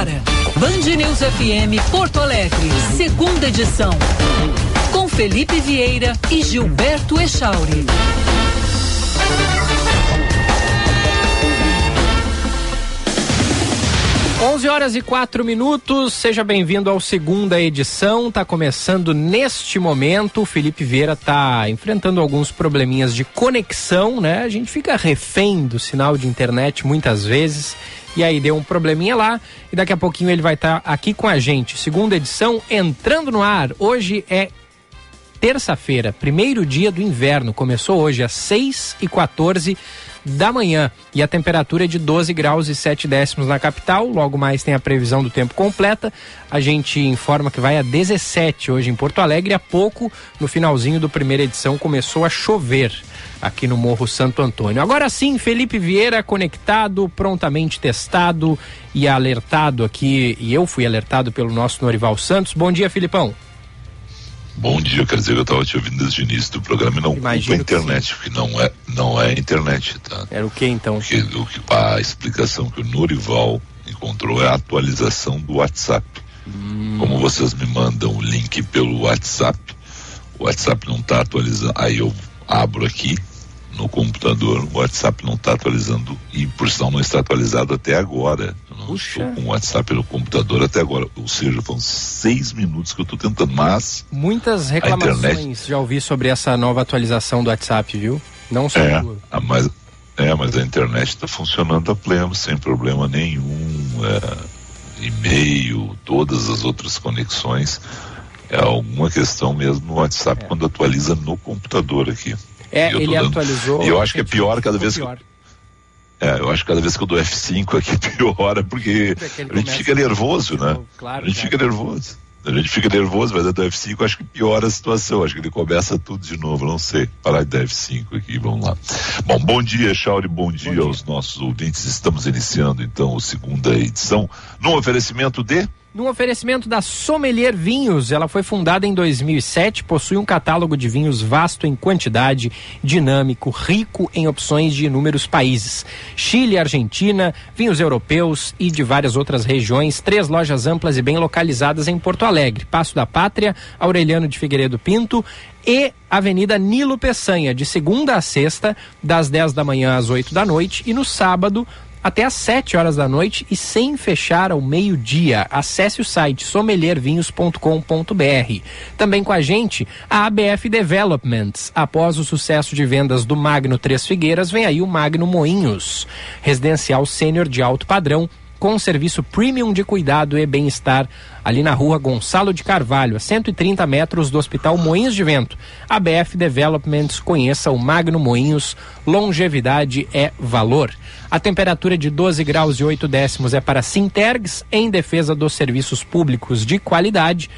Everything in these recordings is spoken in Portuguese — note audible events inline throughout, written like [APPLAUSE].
agora, Band News FM Porto Alegre, segunda edição. Com Felipe Vieira e Gilberto Echauri. 11 horas e 4 minutos, seja bem-vindo ao segunda edição. Tá começando neste momento. O Felipe Vieira tá enfrentando alguns probleminhas de conexão, né? A gente fica refém do sinal de internet muitas vezes. E aí deu um probleminha lá e daqui a pouquinho ele vai estar tá aqui com a gente. Segunda edição entrando no ar. Hoje é terça-feira, primeiro dia do inverno. Começou hoje às 6 e 14 da manhã. E a temperatura é de 12 graus e 7 décimos na capital. Logo mais tem a previsão do tempo completa. A gente informa que vai a 17 hoje em Porto Alegre. Há pouco, no finalzinho do primeira edição, começou a chover aqui no Morro Santo Antônio. Agora sim, Felipe Vieira conectado, prontamente testado e alertado aqui. E eu fui alertado pelo nosso Norival Santos. Bom dia, Filipão. Bom dia, quer dizer que eu estava te ouvindo desde o início do programa e não Imagino culpa a internet, porque não é, não é internet, tá? Era o que então? Porque o, a explicação que o Norival encontrou é a atualização do WhatsApp. Hum. Como vocês me mandam o link pelo WhatsApp, o WhatsApp não está atualizando. Aí eu abro aqui no computador, o WhatsApp não está atualizando e por sinal não está atualizado até agora. Eu não Puxa. estou com o WhatsApp no computador até agora. Ou seja, foram seis minutos que eu estou tentando, mas. Muitas reclamações internet... já ouvi sobre essa nova atualização do WhatsApp, viu? Não só é, a mas, é, mas a internet está funcionando a pleno, sem problema nenhum. É, e-mail, todas as outras conexões. É alguma questão mesmo no WhatsApp é. quando atualiza no computador aqui. É, ele dando... atualizou. E eu acho que é pior cada vez pior. que. É, eu acho que cada vez que eu dou F5 aqui [LAUGHS] piora, porque a gente fica nervoso, né? Claro, a gente fica nervoso. A gente fica nervoso, mas dando F5 acho que piora a situação. Acho que ele começa tudo de novo. Não sei. Parar de dar F5 aqui, vamos lá. Bom, bom dia, Chauri. Bom bom dia aos nossos ouvintes. Estamos iniciando então a segunda edição no oferecimento de no oferecimento da Sommelier Vinhos, ela foi fundada em 2007, possui um catálogo de vinhos vasto em quantidade, dinâmico, rico em opções de inúmeros países. Chile, Argentina, vinhos europeus e de várias outras regiões, três lojas amplas e bem localizadas em Porto Alegre, Passo da Pátria, Aureliano de Figueiredo Pinto e Avenida Nilo Peçanha, de segunda a sexta, das 10 da manhã às 8 da noite e no sábado, até às 7 horas da noite e sem fechar ao meio-dia. Acesse o site sommeliervinhos.com.br. Também com a gente, a ABF Developments. Após o sucesso de vendas do Magno Três Figueiras, vem aí o Magno Moinhos, residencial sênior de alto padrão com serviço premium de cuidado e bem-estar ali na rua Gonçalo de Carvalho, a 130 metros do Hospital Moinhos de Vento. A BF Developments conheça o Magno Moinhos, longevidade é valor. A temperatura de 12 graus e 8 décimos é para Sintergs, em defesa dos serviços públicos de qualidade.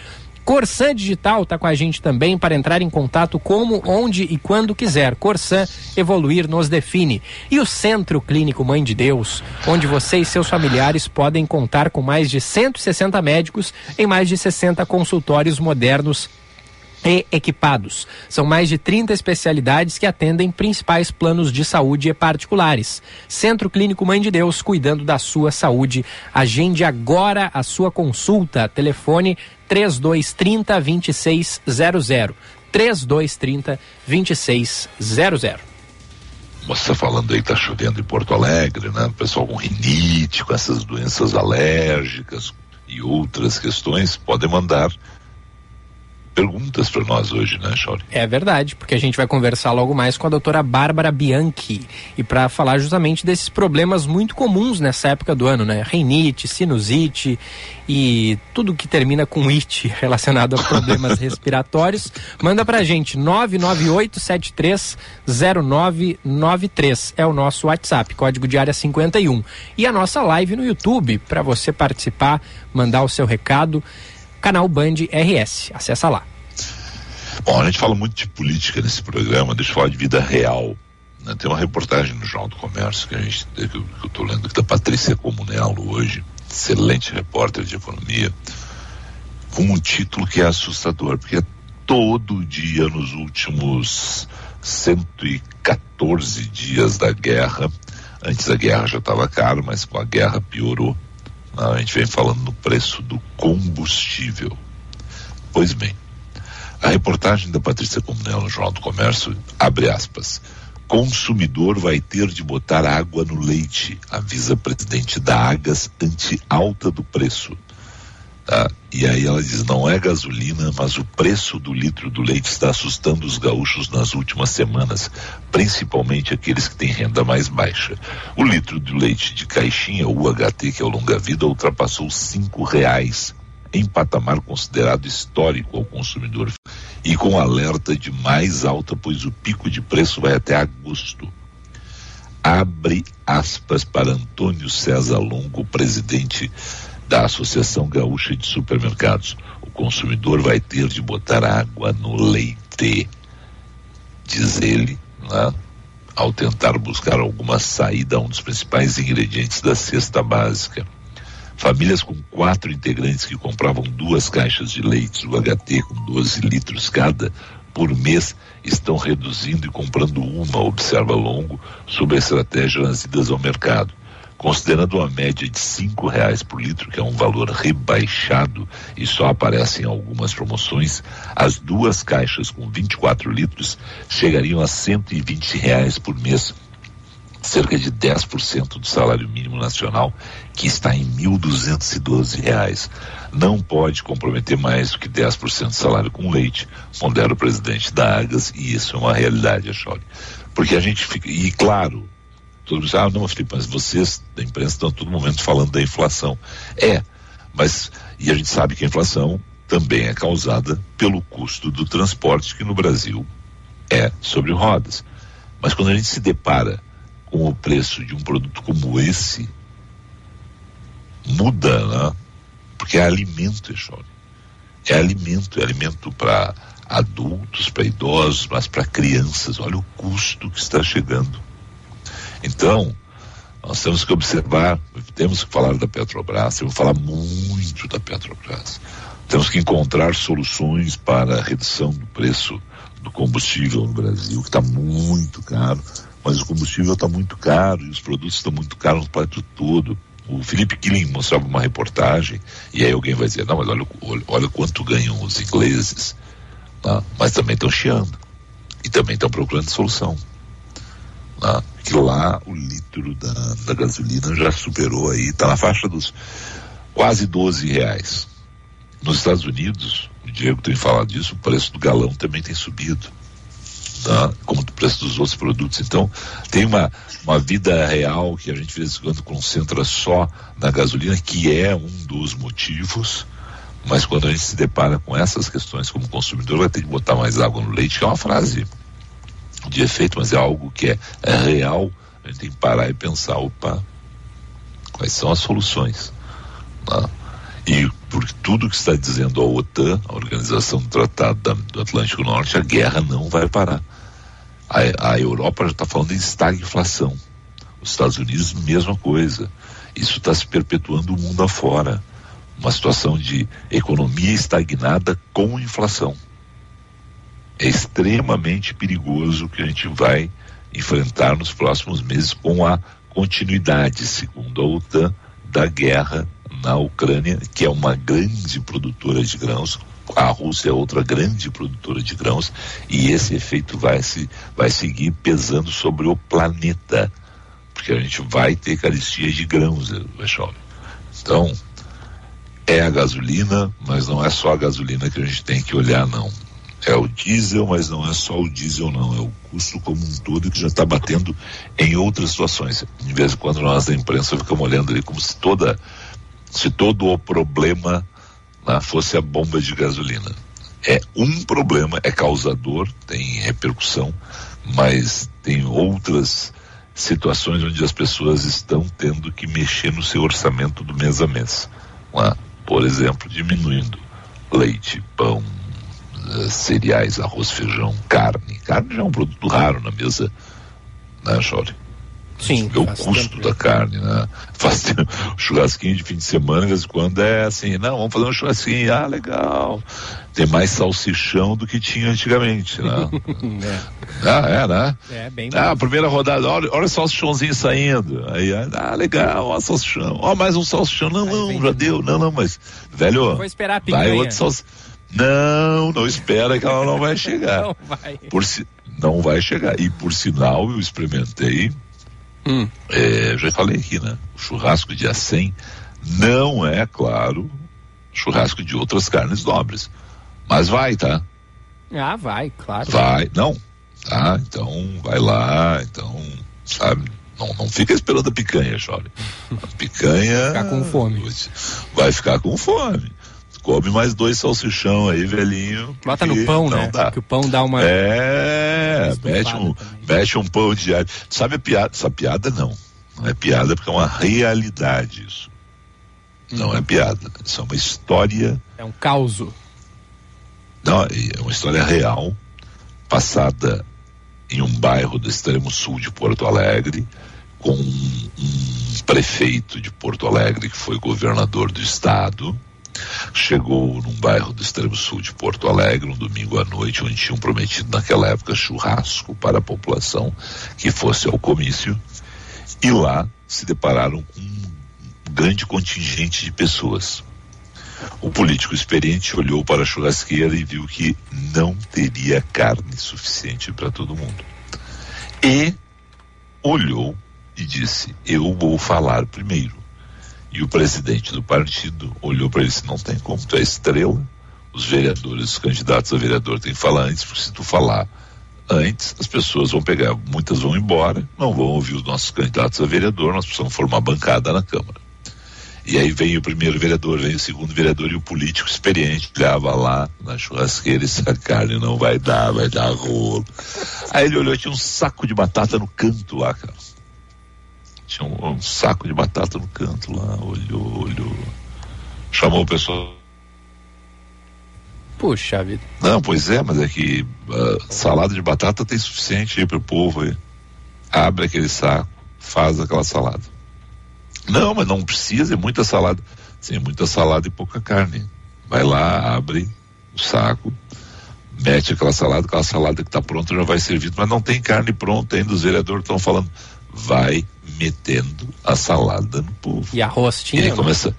Corsan Digital está com a gente também para entrar em contato como, onde e quando quiser. Corsan, evoluir nos define. E o Centro Clínico Mãe de Deus, onde você e seus familiares podem contar com mais de 160 médicos em mais de 60 consultórios modernos e equipados. São mais de 30 especialidades que atendem principais planos de saúde particulares. Centro Clínico Mãe de Deus, cuidando da sua saúde. Agende agora a sua consulta. Telefone 3230 2600. 3230 2600. Você falando aí tá chovendo em Porto Alegre, né? Pessoal com rinite, com essas doenças alérgicas e outras questões, podem mandar perguntas para nós hoje, né, Chauri? É verdade, porque a gente vai conversar logo mais com a doutora Bárbara Bianchi e para falar justamente desses problemas muito comuns nessa época do ano, né? Reinite, sinusite e tudo que termina com it [LAUGHS] relacionado a problemas [LAUGHS] respiratórios. Manda pra gente 998730993 é o nosso WhatsApp, código de área 51. E a nossa live no YouTube para você participar, mandar o seu recado canal Band RS. Acessa lá. Bom, a gente fala muito de política nesse programa, deixa eu falar de vida real. Né? Tem uma reportagem no Jornal do Comércio que, a gente, que eu estou lendo aqui da Patrícia Comunello hoje, excelente repórter de economia, com um título que é assustador, porque é todo dia nos últimos 114 dias da guerra, antes a guerra já estava caro, mas com a guerra piorou a gente vem falando no preço do combustível. Pois bem, a reportagem da Patrícia Comunel no Jornal do Comércio abre aspas. Consumidor vai ter de botar água no leite, avisa presidente da Agas ante alta do preço. Tá? E aí ela diz: não é gasolina, mas o preço do litro do leite está assustando os gaúchos nas últimas semanas, principalmente aqueles que têm renda mais baixa. O litro de leite de caixinha, o UHT, que é o longa vida, ultrapassou cinco reais em patamar considerado histórico ao consumidor e com alerta de mais alta, pois o pico de preço vai até agosto. Abre aspas para Antônio César Longo, presidente da Associação Gaúcha de Supermercados. O consumidor vai ter de botar água no leite, diz ele, né? ao tentar buscar alguma saída a um dos principais ingredientes da cesta básica. Famílias com quatro integrantes que compravam duas caixas de leite do HT com 12 litros cada por mês estão reduzindo e comprando uma, observa Longo, sob a estratégia nas idas ao mercado. Considerando uma média de cinco reais por litro, que é um valor rebaixado e só aparece em algumas promoções, as duas caixas com 24 litros chegariam a 120 reais por mês, cerca de 10% do salário mínimo nacional, que está em R$ 1.212. Não pode comprometer mais do que 10% do salário com leite, pondera o presidente da Agas, e isso é uma realidade, Acholi. Porque a gente fica, e claro, Todo mundo ah, não, Felipe, mas vocês da imprensa estão todo momento falando da inflação. É, mas, e a gente sabe que a inflação também é causada pelo custo do transporte, que no Brasil é sobre rodas. Mas quando a gente se depara com o preço de um produto como esse, muda, né? Porque é alimento, Echone. É alimento, é alimento para adultos, para idosos, mas para crianças. Olha o custo que está chegando. Então, nós temos que observar, temos que falar da Petrobras, temos que falar muito da Petrobras. Temos que encontrar soluções para a redução do preço do combustível no Brasil, que está muito caro, mas o combustível está muito caro e os produtos estão muito caros no país todo. O Felipe Killing mostrava uma reportagem e aí alguém vai dizer, não, mas olha, olha, olha quanto ganham os ingleses, tá? mas também estão chiando e também estão procurando solução. Tá? que lá o litro da, da gasolina já superou aí, está na faixa dos quase 12 reais. Nos Estados Unidos, o Diego tem falado disso, o preço do galão também tem subido. Tá? Como o preço dos outros produtos. Então, tem uma, uma vida real que a gente de vez em quando concentra só na gasolina, que é um dos motivos, mas quando a gente se depara com essas questões como consumidor, vai ter que botar mais água no leite, que é uma frase de efeito, mas é algo que é, é real. A gente tem que parar e pensar, opa, quais são as soluções? Né? E por tudo que está dizendo a OTAN, a Organização do Tratado do Atlântico Norte, a guerra não vai parar. A, a Europa já está falando em estagflação. Os Estados Unidos, mesma coisa. Isso está se perpetuando o mundo afora. Uma situação de economia estagnada com inflação é extremamente perigoso que a gente vai enfrentar nos próximos meses com a continuidade, segundo a OTAN, da guerra na Ucrânia, que é uma grande produtora de grãos. A Rússia é outra grande produtora de grãos e esse efeito vai se vai seguir pesando sobre o planeta, porque a gente vai ter caristia de grãos, Wechowski. Então, é a gasolina, mas não é só a gasolina que a gente tem que olhar, não. É o diesel, mas não é só o diesel, não. É o custo como um todo que já está batendo em outras situações. De vez em quando nós da imprensa ficamos olhando ali como se toda, se todo o problema né, fosse a bomba de gasolina. É um problema, é causador, tem repercussão, mas tem outras situações onde as pessoas estão tendo que mexer no seu orçamento do mês a mês. Por exemplo, diminuindo leite, pão, uh, cereais, arroz, feijão, carne. Carne já é um produto raro na mesa, né, Chore? Sim. É o custo tempo. da carne, né? [LAUGHS] Fazer um churrasquinho de fim de semana, de vez em quando é assim, não, vamos fazer um churrasquinho, ah, legal. Tem mais salsichão do que tinha antigamente, né? [LAUGHS] é. Ah, é, né? É, bem Ah, primeira rodada, olha, olha o salsichãozinho saindo. Aí, ah, legal, ó, salsichão. Ó, mais um salsichão. Não, não, já deu. Não, não, mas, velho, Vou esperar a picanha. vai outro salsichão. Não, não espera que ela não vai [LAUGHS] chegar. Não vai. Por si, não vai chegar. E por sinal, eu experimentei. Hum. É, já falei aqui, né? O churrasco dia 100 não é, claro, churrasco de outras carnes nobres. Mas vai, tá? Ah, vai, claro. Vai, não. Tá, então vai lá, então, sabe? Não, não fica esperando a picanha, chore. A [LAUGHS] picanha. Ficar com fome. Vai ficar com fome come mais dois salsichão aí, velhinho. Bota no pão, né? Dá. Que o pão dá uma. É, mete um, mete um pão de alho. Sabe a piada? Essa piada não. Não é piada porque é uma realidade isso. Não uhum. é piada. Isso é uma história. É um caos. Não, é uma história real, passada em um bairro do extremo sul de Porto Alegre, com um, um prefeito de Porto Alegre que foi governador do estado chegou num bairro do extremo sul de Porto Alegre, um domingo à noite, onde tinham prometido naquela época churrasco para a população que fosse ao comício, e lá se depararam com um grande contingente de pessoas. O político experiente olhou para a churrasqueira e viu que não teria carne suficiente para todo mundo. E olhou e disse: Eu vou falar primeiro. E o presidente do partido olhou para ele e disse: Não tem como, tu é estrela. Os vereadores, os candidatos a vereador têm que falar antes, porque se tu falar antes, as pessoas vão pegar, muitas vão embora, não vão ouvir os nossos candidatos a vereador, nós precisamos formar bancada na Câmara. E aí vem o primeiro vereador, vem o segundo vereador e o político experiente ligava lá na churrasqueira e disse, a carne não vai dar, vai dar rolo. Aí ele olhou, tinha um saco de batata no canto lá, cara. Tinha um, um, saco de batata no canto lá, olhou, olhou. Chamou o pessoal. Puxa vida. Não, pois é, mas é que uh, salada de batata tem suficiente aí pro povo aí. Abre aquele saco, faz aquela salada. Não, mas não precisa, é muita salada. Sim, muita salada e pouca carne. Vai lá, abre o saco, mete aquela salada, aquela salada que está pronta já vai servir, mas não tem carne pronta ainda, os vereadores estão falando, vai metendo a salada no povo. E arroz tinha? Ele começa,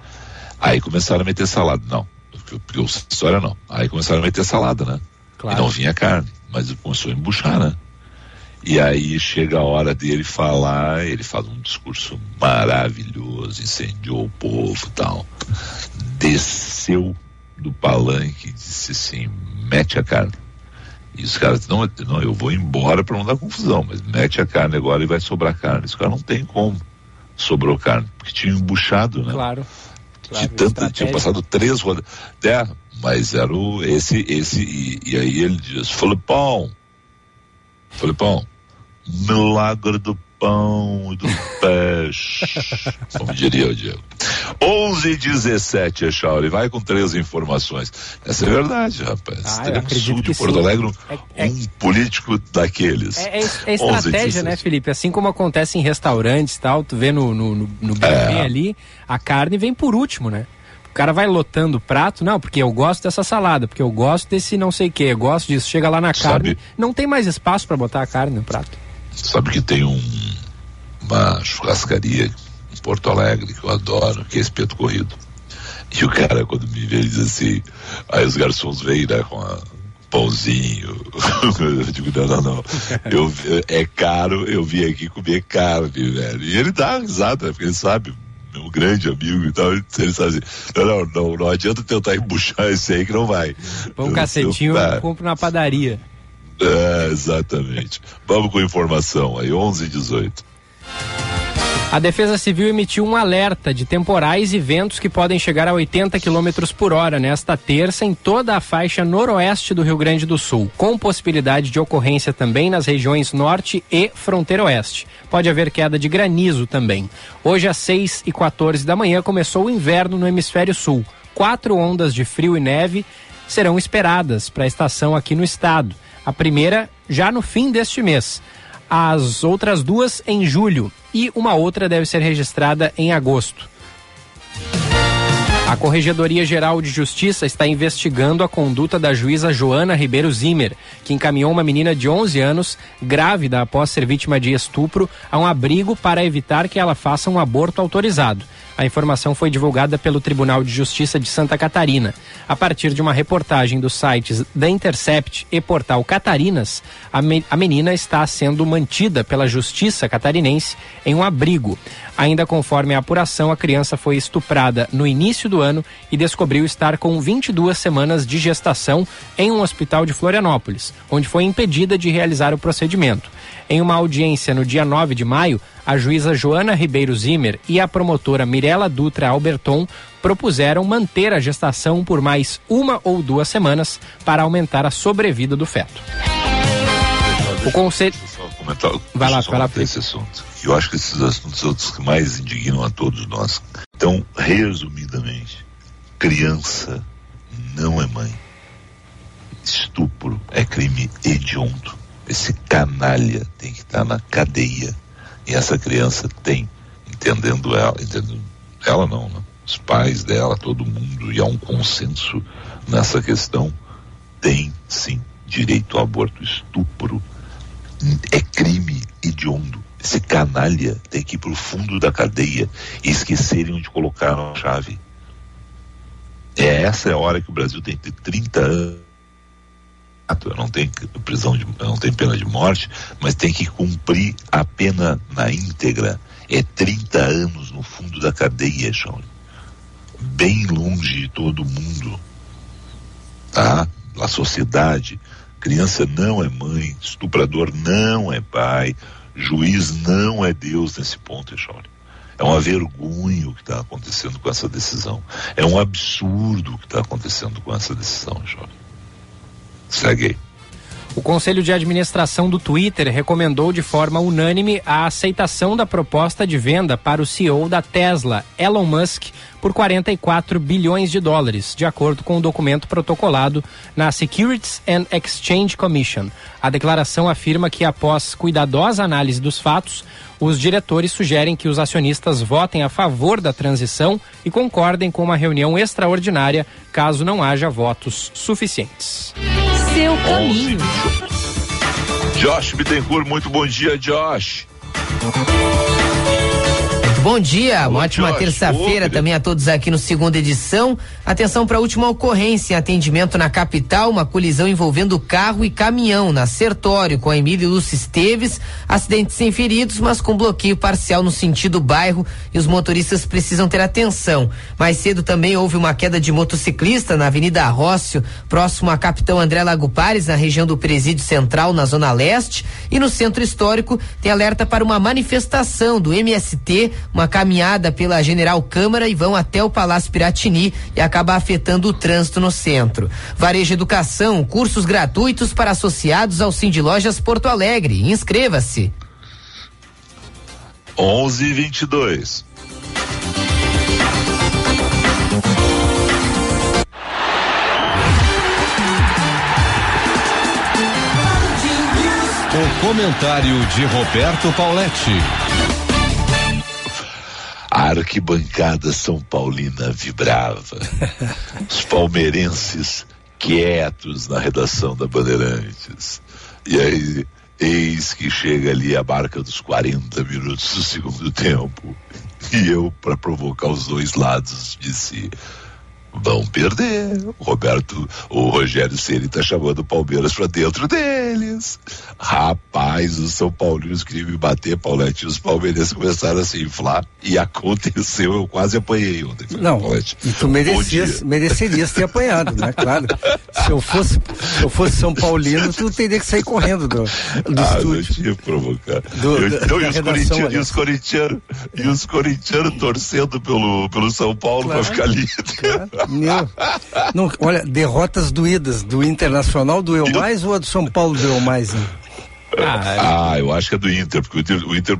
aí começaram a meter salada, não, porque, porque história não, aí começaram a meter salada, né? Claro. E não vinha carne, mas começou a embuchar, né? E aí chega a hora dele falar, ele faz um discurso maravilhoso, incendiou o povo e tal. Desceu do palanque e disse assim: mete a carne. E os caras, não, não, eu vou embora para não dar confusão, mas mete a carne agora e vai sobrar carne. Os caras não tem como. Sobrou carne, porque tinha embuchado, né? Claro. claro de tinha passado três rodadas. É, mas era o, esse, esse, e, e aí ele diz, Filipão, Filipão, milagre do pão e do [LAUGHS] peixe, como diria o Diego. 11 e 17, Echauri, vai com três informações. Essa é verdade, rapaz. Ah, sul de Porto Alegre um, é, é, um político daqueles. É, é, é estratégia, né, Felipe? Assim como acontece em restaurantes e tal, tu vê no, no, no, no buffet ali, a carne vem por último, né? O cara vai lotando o prato, não, porque eu gosto dessa salada, porque eu gosto desse não sei o que, eu gosto disso. Chega lá na carne, Sabe, não tem mais espaço para botar a carne no prato. Sabe que tem um, uma churrascaria em Porto Alegre que eu adoro, que é espeto corrido. E o cara, quando me vê, ele diz assim, aí os garçons vêm, né, com a pãozinho. [LAUGHS] eu digo, não, não, não. Eu, é caro, eu vim aqui comer carne, velho. E ele dá risada, porque ele sabe, meu grande amigo e tal, ele sabe assim, não, não, não, não adianta tentar embuchar esse aí que não vai. Pão cacetinho eu, eu, eu compro na padaria. É, exatamente. Vamos com informação aí, 11 e 18. A Defesa Civil emitiu um alerta de temporais e ventos que podem chegar a 80 km por hora nesta terça em toda a faixa noroeste do Rio Grande do Sul, com possibilidade de ocorrência também nas regiões norte e fronteira oeste. Pode haver queda de granizo também. Hoje, às 6 e 14 da manhã, começou o inverno no hemisfério sul. Quatro ondas de frio e neve serão esperadas para a estação aqui no estado. A primeira já no fim deste mês. As outras duas em julho e uma outra deve ser registrada em agosto. A Corregedoria Geral de Justiça está investigando a conduta da juíza Joana Ribeiro Zimmer, que encaminhou uma menina de 11 anos, grávida após ser vítima de estupro, a um abrigo para evitar que ela faça um aborto autorizado. A informação foi divulgada pelo Tribunal de Justiça de Santa Catarina. A partir de uma reportagem dos sites The Intercept e Portal Catarinas, a, me a menina está sendo mantida pela Justiça catarinense em um abrigo. Ainda conforme a apuração, a criança foi estuprada no início do ano e descobriu estar com 22 semanas de gestação em um hospital de Florianópolis, onde foi impedida de realizar o procedimento. Em uma audiência no dia 9 de maio, a juíza Joana Ribeiro Zimmer e a promotora Mirela Dutra Alberton propuseram manter a gestação por mais uma ou duas semanas para aumentar a sobrevida do feto. O conselho. Comentar, vai lá, vai lá, esse assunto. Eu acho que esses assuntos são os que mais indignam a todos nós. Então, resumidamente, criança não é mãe. Estupro é crime hediondo. Esse canalha tem que estar na cadeia e essa criança tem, entendendo ela, entendendo ela não, né? Os pais dela, todo mundo, e há um consenso nessa questão, tem sim direito ao aborto. Estupro é crime hediondo. Esse canalha tem que ir para o fundo da cadeia e esquecerem onde colocar a chave. É essa é a hora que o Brasil tem que ter 30 anos não tem prisão de, não tem pena de morte, mas tem que cumprir a pena na íntegra. É 30 anos no fundo da cadeia, Shawn. Bem longe de todo mundo. Tá? A sociedade. Criança não é mãe, estuprador não é pai, juiz não é Deus nesse ponto, Shawn. É uma vergonha o que está acontecendo com essa decisão. É um absurdo o que está acontecendo com essa decisão, Shawn. Segue. O Conselho de Administração do Twitter recomendou de forma unânime a aceitação da proposta de venda para o CEO da Tesla, Elon Musk, por 44 bilhões de dólares, de acordo com o um documento protocolado na Securities and Exchange Commission. A declaração afirma que, após cuidadosa análise dos fatos, os diretores sugerem que os acionistas votem a favor da transição e concordem com uma reunião extraordinária caso não haja votos suficientes seu caminho. Josh Bittencourt, muito bom dia, Josh. Bom dia, uma ótima terça-feira também a todos aqui no segunda edição. Atenção para a última ocorrência em atendimento na capital, uma colisão envolvendo carro e caminhão na Sertório com a Emílio Lúcio Esteves. Acidente sem feridos, mas com bloqueio parcial no sentido bairro e os motoristas precisam ter atenção. Mais cedo também houve uma queda de motociclista na Avenida Rócio, próximo a Capitão André Lago Pares, na região do Presídio Central, na Zona Leste. E no Centro Histórico tem alerta para uma manifestação do MST uma caminhada pela General Câmara e vão até o Palácio Piratini e acaba afetando o trânsito no centro. Varejo Educação, cursos gratuitos para associados ao Cindy Lojas Porto Alegre. Inscreva-se. 11 e 22. O comentário de Roberto Pauletti. A arquibancada São Paulina vibrava. Os palmeirenses quietos na redação da Bandeirantes. E aí, eis que chega ali a barca dos 40 minutos do segundo tempo. E eu, para provocar os dois lados, disse: vão perder. O Roberto, o Rogério Ceni tá chamando o Palmeiras para dentro deles. Rapaz, os São Paulinos queriam me bater, Paulette, os palmeirenses começaram a se inflar e aconteceu, eu quase apanhei ontem. Não, Paulette. e tu merecias, merecias ter apanhado, né? Claro. Se eu fosse, se eu fosse São Paulino, tu teria que sair correndo do, do ah, estúdio. Eu tinha provocado. Do, eu, eu, e, os corintianos, e os corintianos, e os corintianos torcendo pelo, pelo São Paulo claro, para ficar líder. Claro. Meu, não, olha, derrotas doídas do Internacional doeu mais ou a do São Paulo doeu mais? Hein? Ah, ah, eu acho que é do Inter, porque o Inter, o Inter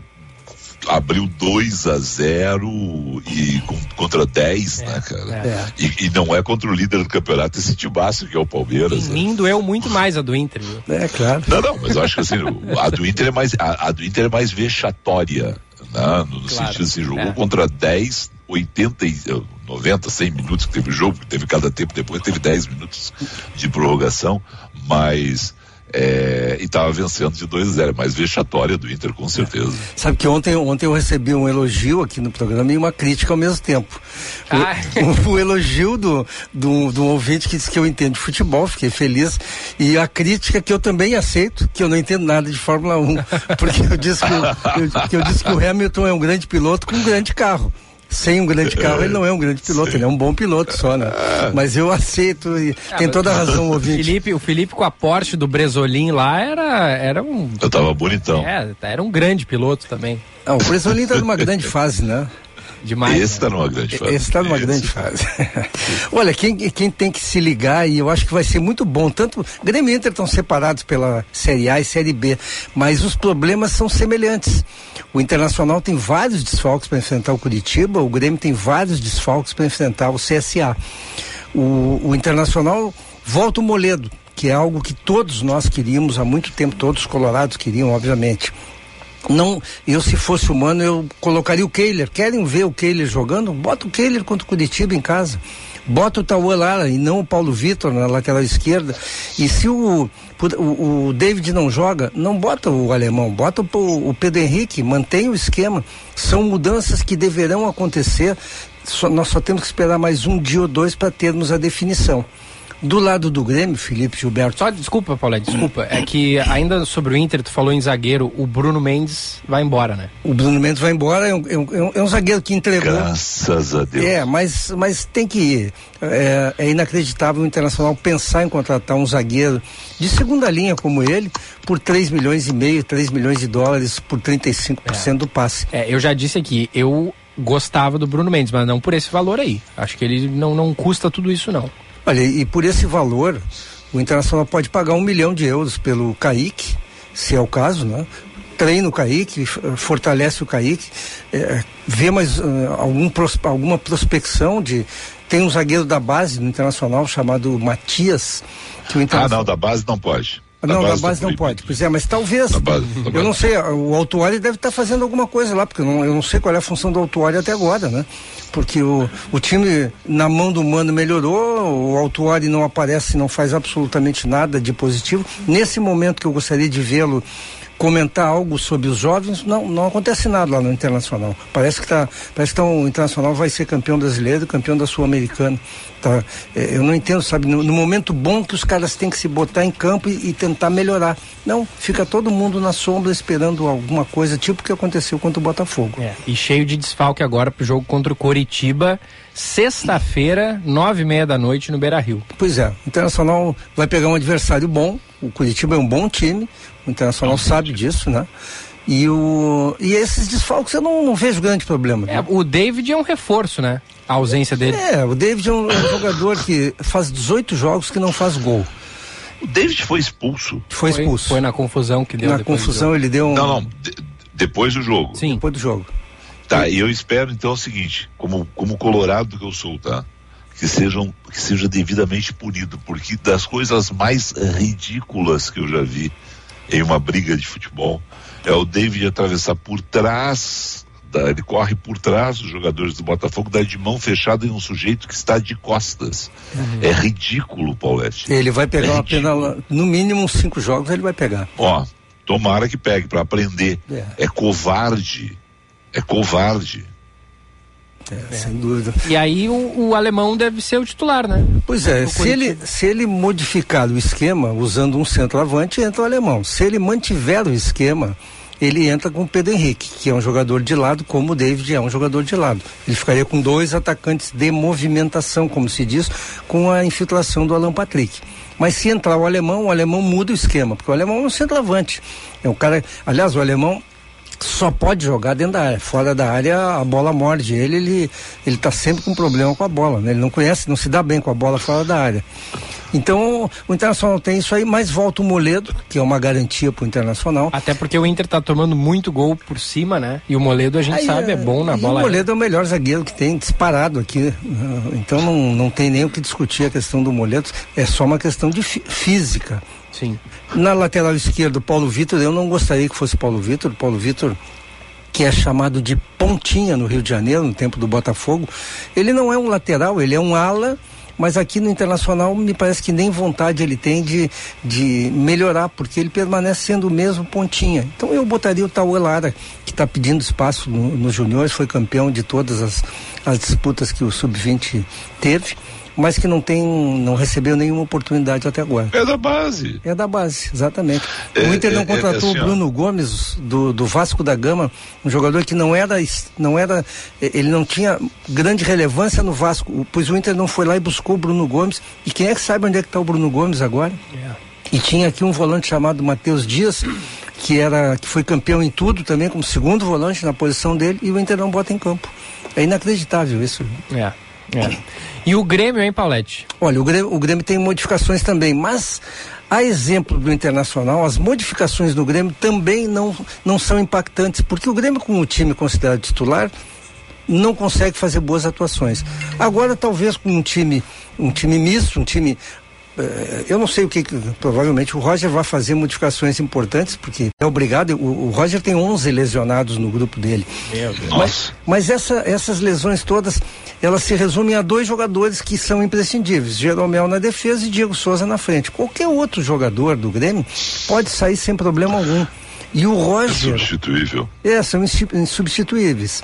abriu 2 a 0 e com, contra 10, é, né, cara? É. E, e, não é contra o líder do campeonato esse tibaço que é o Palmeiras. Em mim doeu muito mais a do Inter, viu? É, claro. Não, não, mas eu acho que assim, a do Inter é mais, a, a do Inter é mais vexatória, né? No, claro, sentido assim, jogou é. contra 10, 80 e 90, 100 minutos que teve o jogo, teve cada tempo depois, teve 10 minutos de prorrogação, mas é, e estava vencendo de 2 a 0, mas vexatória do Inter com certeza. Sabe que ontem, ontem eu recebi um elogio aqui no programa e uma crítica ao mesmo tempo. Ah. O, [LAUGHS] o, elogio do, do, do ouvinte que disse que eu entendo de futebol, fiquei feliz, e a crítica que eu também aceito, que eu não entendo nada de Fórmula 1, [LAUGHS] porque eu disse que, eu, que eu disse que o Hamilton é um grande piloto com um grande carro sem um grande carro, ele não é um grande [LAUGHS] piloto, Sim. ele é um bom piloto só, né? É. Mas eu aceito e ah, tem toda a razão o ouvinte. Felipe, o Felipe com a Porsche do Bresolim lá era, era um... Eu tava bonitão. É, era um grande piloto também. Não, o Bresolim tá numa grande fase, né? Demais. Esse está numa grande fase. Esse está numa Esse. grande fase. [LAUGHS] Olha, quem, quem tem que se ligar, e eu acho que vai ser muito bom, tanto Grêmio e Inter estão separados pela Série A e Série B, mas os problemas são semelhantes. O Internacional tem vários desfalques para enfrentar o Curitiba, o Grêmio tem vários desfalques para enfrentar o CSA. O, o Internacional volta o Moledo, que é algo que todos nós queríamos há muito tempo, todos os colorados queriam, obviamente não, eu se fosse humano eu colocaria o Keiler. Querem ver o Keiler jogando? Bota o Keiler contra o Curitiba em casa. Bota o Tauan lá e não o Paulo Vitor na lateral esquerda. E se o, o, o, David não joga, não bota o alemão, bota o, o Pedro Henrique, mantém o esquema. São mudanças que deverão acontecer. Só, nós só temos que esperar mais um dia ou dois para termos a definição. Do lado do Grêmio, Felipe Gilberto. Só desculpa, Paulo, desculpa. É que ainda sobre o Inter, tu falou em zagueiro, o Bruno Mendes vai embora, né? O Bruno Mendes vai embora, é um, é um, é um zagueiro que entregou. Graças a Deus. É, mas, mas tem que ir. É, é, inacreditável o Internacional pensar em contratar um zagueiro de segunda linha como ele por 3 milhões e meio, 3 milhões de dólares por 35% é. do passe. É, eu já disse aqui, eu gostava do Bruno Mendes, mas não por esse valor aí. Acho que ele não, não custa tudo isso, não. Olha, e por esse valor, o Internacional pode pagar um milhão de euros pelo Kaique, se é o caso, né? Treina o Kaique, fortalece o Kaique, é, vê mais uh, algum, alguma prospecção de. Tem um zagueiro da base do Internacional chamado Matias. Que o Internacional... Ah, não, da base não pode. Não, da base não pode. Pois é, mas talvez. Base, eu não sei, o autuário deve estar tá fazendo alguma coisa lá, porque eu não, eu não sei qual é a função do autuário até agora, né? Porque o, o time na mão do mano melhorou, o autuário não aparece, não faz absolutamente nada de positivo. Nesse momento que eu gostaria de vê-lo comentar algo sobre os jovens, não, não acontece nada lá no Internacional. Parece que tá, parece que tá, o Internacional vai ser campeão brasileiro, campeão da Sul-Americana. Tá? É, eu não entendo, sabe, no, no, momento bom que os caras têm que se botar em campo e, e, tentar melhorar. Não, fica todo mundo na sombra esperando alguma coisa, tipo o que aconteceu contra o Botafogo. É, e cheio de desfalque agora pro jogo contra o Coritiba, sexta-feira, nove e meia da noite no Beira Rio. Pois é, o Internacional vai pegar um adversário bom, o Curitiba é um bom time, o Internacional sabe disso, né? E, o, e esses desfalques eu não, não vejo grande problema. É, o David é um reforço, né? A ausência dele. É, o David é um, é um jogador que faz 18 jogos que não faz gol. O David foi expulso. Foi expulso. Foi, foi na confusão que deu. Na confusão ele deu um. Não, não. De, depois do jogo. Sim. Depois do jogo. Tá, e eu espero então o seguinte, como, como colorado que eu sou, tá? Que, sejam, que seja devidamente punido, porque das coisas mais ridículas que eu já vi em uma briga de futebol é o David atravessar por trás, da, ele corre por trás dos jogadores do Botafogo, dá de mão fechada em um sujeito que está de costas. Uhum. É ridículo, Paulette. Ele vai pegar é uma pena, no mínimo cinco jogos ele vai pegar. Ó, tomara que pegue para aprender. É. é covarde. É covarde. É, sem dúvida. E aí o, o, alemão deve ser o titular, né? Pois é, se ele, se ele modificar o esquema usando um centroavante, entra o alemão. Se ele mantiver o esquema, ele entra com o Pedro Henrique, que é um jogador de lado, como o David é um jogador de lado. Ele ficaria com dois atacantes de movimentação, como se diz, com a infiltração do Alan Patrick. Mas se entrar o alemão, o alemão muda o esquema, porque o alemão é um centroavante. É um cara, aliás, o alemão só pode jogar dentro da área. Fora da área, a bola morde ele, ele, ele tá sempre com problema com a bola, né? Ele não conhece, não se dá bem com a bola fora da área. Então, o Internacional tem isso aí, mas volta o Moledo, que é uma garantia pro Internacional. Até porque o Inter tá tomando muito gol por cima, né? E o Moledo a gente aí, sabe, é bom na bola. O Moledo é o melhor zagueiro que tem disparado aqui. Então não, não tem nem o que discutir a questão do Moledo, é só uma questão de física. Sim. Na lateral esquerda, Paulo Vitor, eu não gostaria que fosse Paulo Vitor. Paulo Vitor, que é chamado de pontinha no Rio de Janeiro, no tempo do Botafogo, ele não é um lateral, ele é um ala mas aqui no Internacional me parece que nem vontade ele tem de, de melhorar, porque ele permanece sendo o mesmo pontinha. Então eu botaria o Tauê Lara, que está pedindo espaço nos no juniores, foi campeão de todas as, as disputas que o Sub-20 teve mas que não tem, não recebeu nenhuma oportunidade até agora. É da base. É da base, exatamente. É, o Inter não é, é contratou assim, o Bruno Gomes do, do Vasco da Gama, um jogador que não era, não era, ele não tinha grande relevância no Vasco, pois o Inter não foi lá e buscou o Bruno Gomes. E quem é que sabe onde é que está o Bruno Gomes agora? Yeah. E tinha aqui um volante chamado Matheus Dias, que era que foi campeão em tudo também, como segundo volante na posição dele, e o Inter não bota em campo. É inacreditável isso. É. É. E o Grêmio, hein, Paulette? Olha, o Grêmio, o Grêmio tem modificações também, mas a exemplo do Internacional, as modificações do Grêmio também não, não são impactantes, porque o Grêmio, com o time considerado titular, não consegue fazer boas atuações. Agora, talvez com um time, um time misto, um time eu não sei o que, provavelmente o Roger vai fazer modificações importantes, porque é obrigado, o, o Roger tem 11 lesionados no grupo dele. Mas, mas essa, essas lesões todas, elas se resumem a dois jogadores que são imprescindíveis, Jeromel na defesa e Diego Souza na frente. Qualquer outro jogador do Grêmio pode sair sem problema algum. E o Roger... É substituível. É, são insubstituíveis.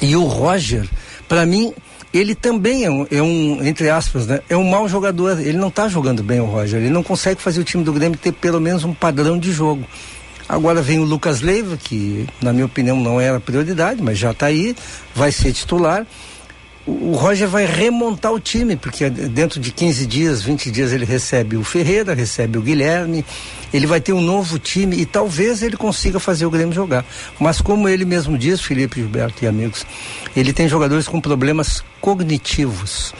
E o Roger, para mim, ele também é um, é um, entre aspas, né? É um mau jogador. Ele não está jogando bem o Roger. Ele não consegue fazer o time do Grêmio ter pelo menos um padrão de jogo. Agora vem o Lucas Leiva, que na minha opinião não era prioridade, mas já está aí, vai ser titular o Roger vai remontar o time, porque dentro de 15 dias, 20 dias ele recebe o Ferreira, recebe o Guilherme, ele vai ter um novo time e talvez ele consiga fazer o Grêmio jogar. Mas como ele mesmo diz, Felipe Gilberto e amigos, ele tem jogadores com problemas cognitivos.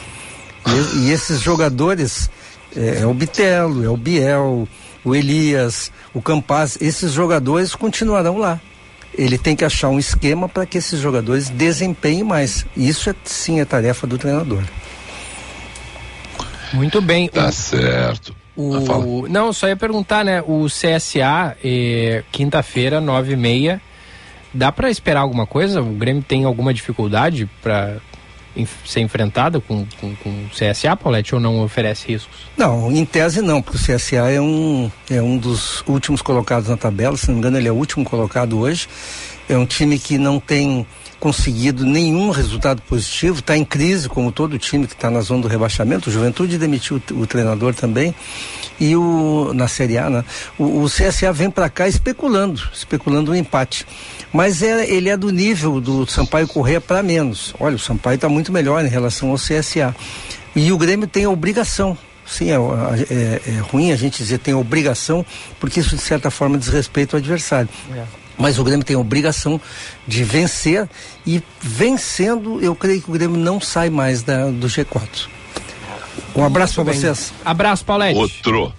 E, e esses jogadores é, é o Bitelo, é o Biel, o Elias, o Campaz, esses jogadores continuarão lá ele tem que achar um esquema para que esses jogadores desempenhem mais. Isso é, sim é tarefa do treinador. Muito bem. Tá o, certo. O, ah, não, só ia perguntar, né? O CSA, eh, quinta-feira, nove e meia, dá para esperar alguma coisa? O Grêmio tem alguma dificuldade para ser enfrentada com, com, com o CSA, Paulette, ou não oferece riscos? Não, em tese não, porque o CSA é um, é um dos últimos colocados na tabela, se não me engano ele é o último colocado hoje. É um time que não tem conseguido nenhum resultado positivo, está em crise, como todo time que está na zona do rebaixamento. O Juventude demitiu o, o treinador também. E o, na Série A, né? O, o CSA vem para cá especulando, especulando um empate. Mas é, ele é do nível do Sampaio Correia para menos. Olha, o Sampaio está muito melhor em relação ao CSA. E o Grêmio tem a obrigação Sim, é, é, é, ruim a gente dizer tem obrigação, porque isso de certa forma desrespeita o adversário. É. Mas o Grêmio tem a obrigação de vencer e vencendo, eu creio que o Grêmio não sai mais da, do G4. Um abraço para vocês. Abraço, Paulete. Outro.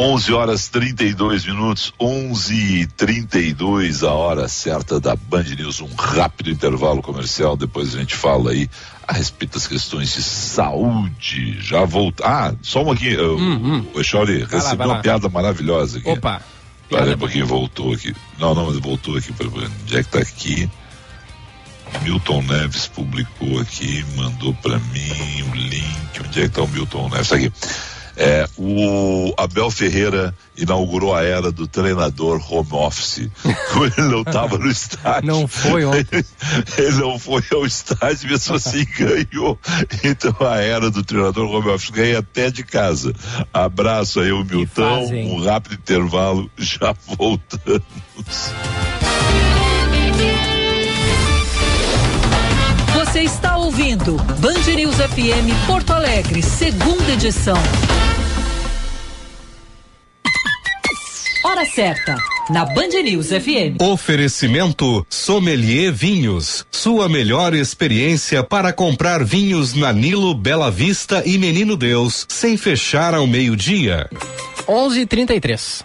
11 horas 32 minutos, 11 e 32 a hora certa da Band News. Um rápido intervalo comercial, depois a gente fala aí a respeito das questões de saúde. Já voltou. Ah, só um aqui. Hum, hum. O Echauri recebeu uma piada maravilhosa aqui. Opa. Peraí um pouquinho, voltou aqui. Não, não, mas voltou aqui. Onde é que tá aqui? Milton Neves publicou aqui, mandou para mim o link. Onde é que tá o Milton Neves? Tá aqui. É, o Abel Ferreira inaugurou a era do treinador home office. [LAUGHS] Ele não estava no estádio. Não foi ontem. [LAUGHS] Ele não foi ao estádio, mesmo assim ganhou. Então a era do treinador home office ganha até de casa. Abraço aí, o Milton. Um rápido intervalo, já voltamos. Você está ouvindo Band News FM Porto Alegre, segunda edição. Hora certa, na Band News FM. Oferecimento Sommelier Vinhos. Sua melhor experiência para comprar vinhos na Nilo, Bela Vista e Menino Deus, sem fechar ao meio-dia. 11:33.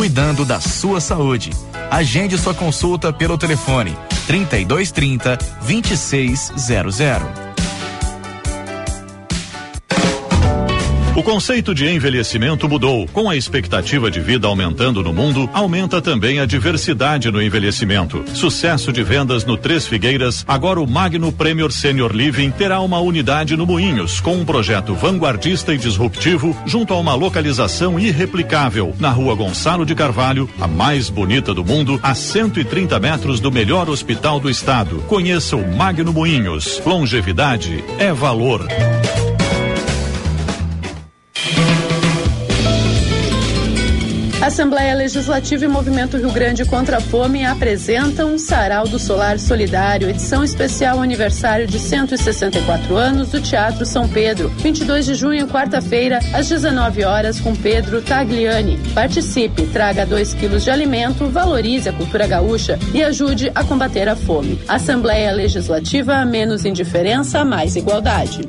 cuidando da sua saúde. Agende sua consulta pelo telefone 3230 2600. O conceito de envelhecimento mudou. Com a expectativa de vida aumentando no mundo, aumenta também a diversidade no envelhecimento. Sucesso de vendas no Três Figueiras, agora o Magno Premier Senior Living terá uma unidade no Moinhos, com um projeto vanguardista e disruptivo, junto a uma localização irreplicável, na rua Gonçalo de Carvalho, a mais bonita do mundo, a 130 metros do melhor hospital do estado. Conheça o Magno Moinhos. Longevidade é valor. Assembleia Legislativa e Movimento Rio Grande contra a Fome apresentam Sarau do Solar Solidário, edição especial aniversário de 164 anos do Teatro São Pedro. 22 de junho, quarta-feira, às 19 horas, com Pedro Tagliani. Participe, traga 2 quilos de alimento, valorize a cultura gaúcha e ajude a combater a fome. Assembleia Legislativa, menos indiferença, mais igualdade.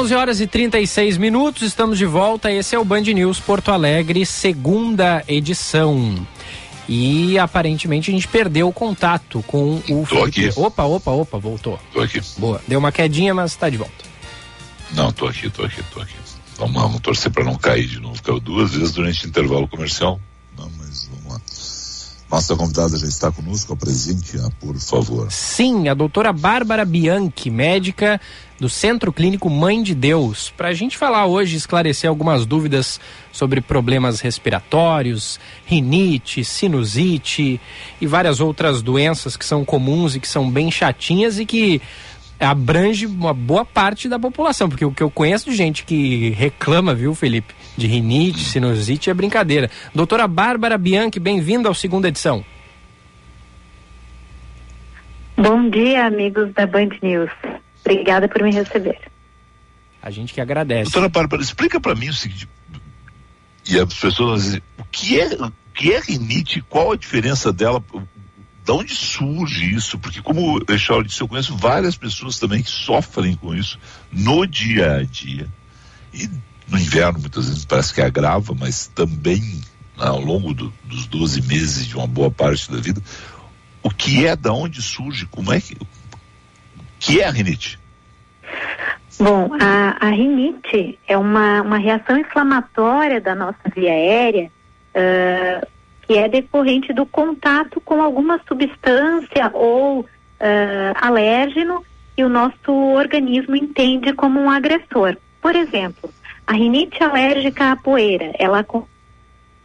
11 horas e 36 minutos, estamos de volta. Esse é o Band News Porto Alegre, segunda edição. E aparentemente a gente perdeu o contato com o. Tô aqui. Opa, opa, opa, voltou. Tô aqui. Boa. Deu uma quedinha, mas está de volta. Não, tô aqui, tô aqui, tô aqui. Vamos, vamos torcer para não cair de novo. Caiu duas vezes durante o intervalo comercial. Nossa convidada já está conosco, apresente-a, por favor. Sim, a doutora Bárbara Bianchi, médica do Centro Clínico Mãe de Deus, para a gente falar hoje, esclarecer algumas dúvidas sobre problemas respiratórios, rinite, sinusite e várias outras doenças que são comuns e que são bem chatinhas e que abrange uma boa parte da população, porque o que eu conheço de gente que reclama, viu, Felipe, de rinite, sinusite é brincadeira. Doutora Bárbara Bianchi, bem-vinda ao segunda edição. Bom dia, amigos da Band News. Obrigada por me receber. A gente que agradece. Doutora Bárbara, explica para mim o seguinte, e as pessoas dizem, o que é, o que é rinite, qual a diferença dela, de onde surge isso? Porque como o Eixauro disse, eu conheço várias pessoas também que sofrem com isso no dia a dia. E no inverno muitas vezes parece que agrava, mas também ao longo do, dos 12 meses de uma boa parte da vida. O que é, da onde surge, como é que. O que é a rinite? Bom, a, a rinite é uma, uma reação inflamatória da nossa via aérea uh, que é decorrente do contato com alguma substância ou uh, alérgeno que o nosso organismo entende como um agressor. Por exemplo, a rinite alérgica à poeira, ela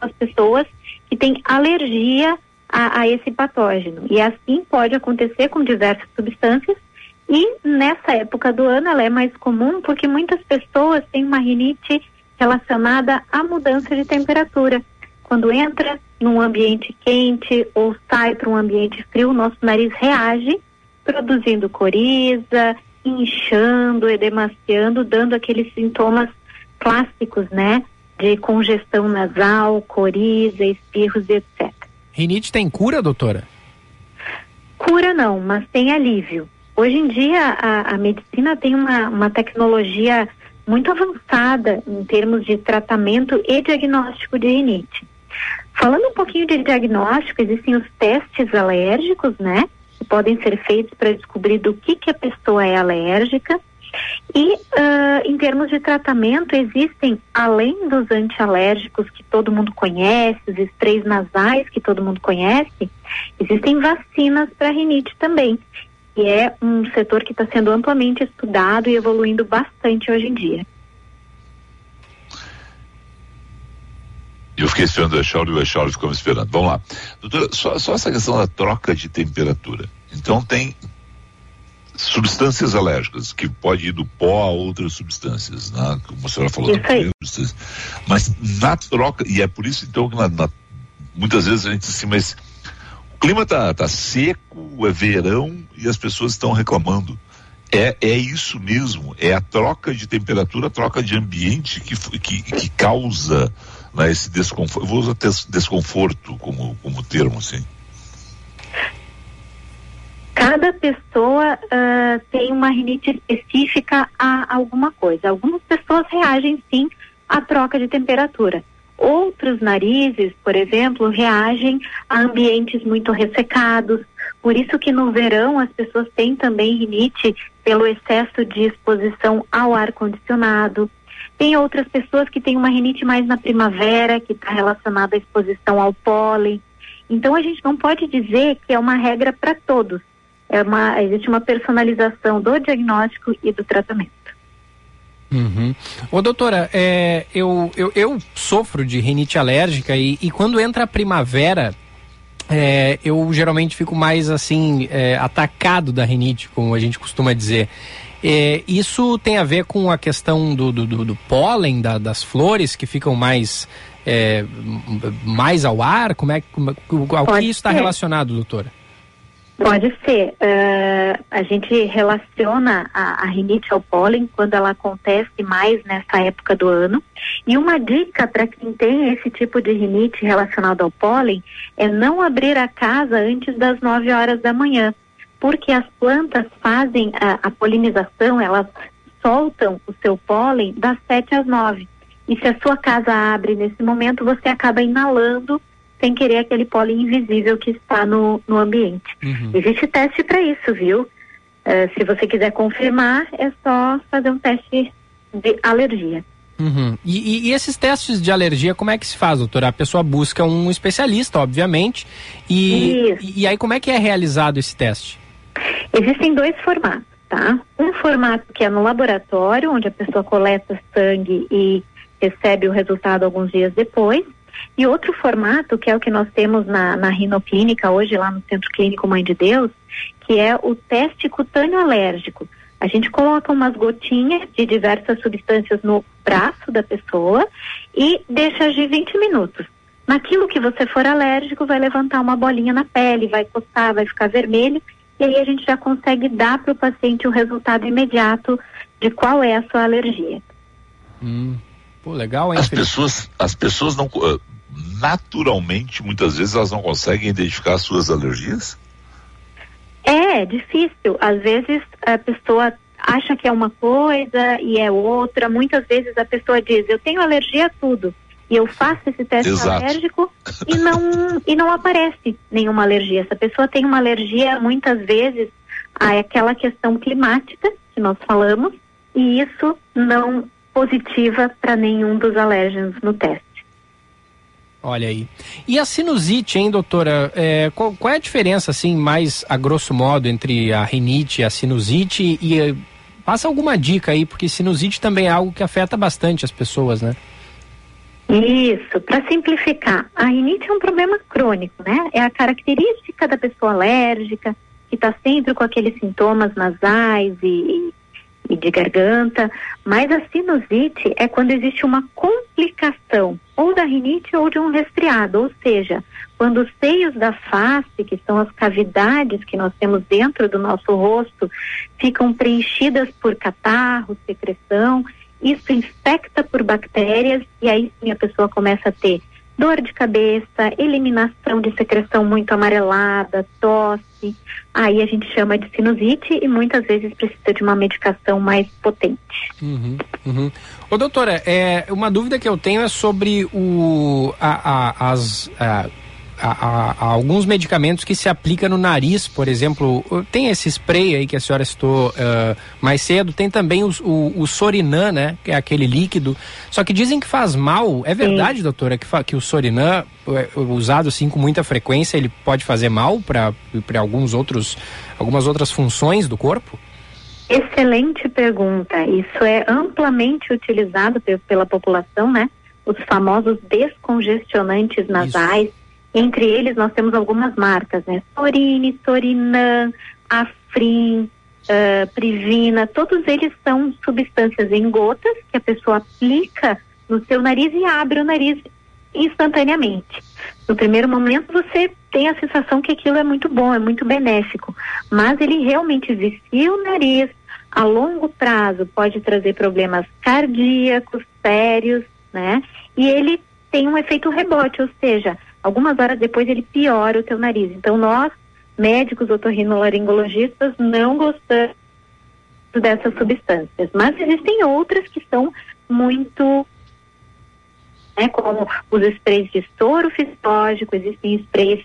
as pessoas que têm alergia a, a esse patógeno. E assim pode acontecer com diversas substâncias. E nessa época do ano ela é mais comum porque muitas pessoas têm uma rinite relacionada à mudança de temperatura. Quando entra num ambiente quente ou sai para um ambiente frio, nosso nariz reage, produzindo coriza, inchando, edemaciando, dando aqueles sintomas clássicos, né? De congestão nasal, coriza, espirros e etc. Rinite tem cura, doutora? Cura não, mas tem alívio. Hoje em dia a, a medicina tem uma, uma tecnologia muito avançada em termos de tratamento e diagnóstico de rinite. Falando um pouquinho de diagnóstico, existem os testes alérgicos, né? Que podem ser feitos para descobrir do que, que a pessoa é alérgica. E uh, em termos de tratamento, existem, além dos antialérgicos que todo mundo conhece, os sprays nasais que todo mundo conhece, existem vacinas para rinite também. E é um setor que está sendo amplamente estudado e evoluindo bastante hoje em dia. Eu fiquei esperando o Echauro e o Echauro ficou me esperando. Vamos lá. Doutora, só, só essa questão da troca de temperatura. Então tem substâncias alérgicas, que pode ir do pó a outras substâncias, né? como a senhora falou, mas na troca, e é por isso então que na, na, muitas vezes a gente diz assim, mas o clima tá, tá seco, é verão e as pessoas estão reclamando. É, é isso mesmo, é a troca de temperatura, a troca de ambiente que, que, que causa né, esse desconforto. Vou usar desconforto como, como termo, assim cada pessoa uh, tem uma rinite específica a alguma coisa. Algumas pessoas reagem sim à troca de temperatura. Outros narizes, por exemplo, reagem a ambientes muito ressecados. Por isso que no verão as pessoas têm também rinite pelo excesso de exposição ao ar condicionado. Tem outras pessoas que têm uma rinite mais na primavera, que está relacionada à exposição ao pólen. Então a gente não pode dizer que é uma regra para todos é uma, existe uma personalização do diagnóstico e do tratamento. Uhum. Ô doutora, é, eu, eu, eu, sofro de rinite alérgica e, e quando entra a primavera, é, eu geralmente fico mais assim, é, atacado da rinite, como a gente costuma dizer. É, isso tem a ver com a questão do, do, do, do pólen da, das flores que ficam mais, é, mais ao ar? Como é, como, ao que isso está relacionado, doutora? Pode ser. Uh, a gente relaciona a, a, rinite ao pólen quando ela acontece mais nessa época do ano. E uma dica para quem tem esse tipo de rinite relacionado ao pólen é não abrir a casa antes das 9 horas da manhã, porque as plantas fazem a, a polinização, elas soltam o seu pólen das 7 às 9. E se a sua casa abre nesse momento, você acaba inalando sem querer aquele pólen invisível que está no, no ambiente. Uhum. Existe teste para isso, viu? Uh, se você quiser confirmar, é só fazer um teste de alergia. Uhum. E, e, e, esses testes de alergia, como é que se faz, doutora? A pessoa busca um especialista, obviamente. E, e, e aí, como é que é realizado esse teste? Existem dois formatos, tá? Um formato que é no laboratório, onde a pessoa coleta sangue e recebe o resultado alguns dias depois. E outro formato, que é o que nós temos na, na rinoclínica hoje, lá no Centro Clínico Mãe de Deus, que é o teste cutâneo alérgico. A gente coloca umas gotinhas de diversas substâncias no braço da pessoa e deixa agir 20 minutos. Naquilo que você for alérgico, vai levantar uma bolinha na pele, vai coçar, vai ficar vermelho, e aí a gente já consegue dar para o paciente o resultado imediato de qual é a sua alergia. Hum, pô, legal, hein? As pessoas, as pessoas não naturalmente, muitas vezes, elas não conseguem identificar suas alergias? É, é difícil. Às vezes a pessoa acha que é uma coisa e é outra. Muitas vezes a pessoa diz, eu tenho alergia a tudo. E eu faço esse teste Exato. alérgico e não, e não aparece nenhuma alergia. Essa pessoa tem uma alergia, muitas vezes, àquela questão climática que nós falamos, e isso não positiva para nenhum dos alérgenos no teste. Olha aí. E a sinusite, hein, doutora? É, qual, qual, é a diferença, assim, mais a grosso modo, entre a rinite e a sinusite? E eh, passa alguma dica aí, porque sinusite também é algo que afeta bastante as pessoas, né? Isso, para simplificar, a rinite é um problema crônico, né? É a característica da pessoa alérgica, que está sempre com aqueles sintomas nasais e, e de garganta, mas a sinusite é quando existe uma complicação ou da rinite ou de um resfriado, ou seja, quando os seios da face, que são as cavidades que nós temos dentro do nosso rosto, ficam preenchidas por catarro, secreção, isso infecta por bactérias e aí sim a pessoa começa a ter dor de cabeça, eliminação de secreção muito amarelada, tosse. Aí a gente chama de sinusite e muitas vezes precisa de uma medicação mais potente. Uhum, uhum. Ô, doutora, é, uma dúvida que eu tenho é sobre o, a, a, as. A alguns medicamentos que se aplica no nariz, por exemplo, tem esse spray aí que a senhora citou uh, mais cedo, tem também o, o, o, Sorinã, né, que é aquele líquido, só que dizem que faz mal, é verdade, Sim. doutora, que, que o Sorinã, é, usado assim com muita frequência, ele pode fazer mal para alguns outros, algumas outras funções do corpo? Excelente pergunta, isso é amplamente utilizado pela população, né, os famosos descongestionantes nasais, isso entre eles, nós temos algumas marcas, né? Sorine, Sorinan, Afrin, uh, Privina, todos eles são substâncias em gotas que a pessoa aplica no seu nariz e abre o nariz instantaneamente. No primeiro momento, você tem a sensação que aquilo é muito bom, é muito benéfico, mas ele realmente vicia o nariz, a longo prazo pode trazer problemas cardíacos sérios, né? E ele tem um efeito rebote, ou seja, algumas horas depois ele piora o teu nariz. Então nós, médicos otorrinolaringologistas, não gostamos dessas substâncias. Mas existem outras que são muito né, como os sprays de soro fisiológico, existem sprays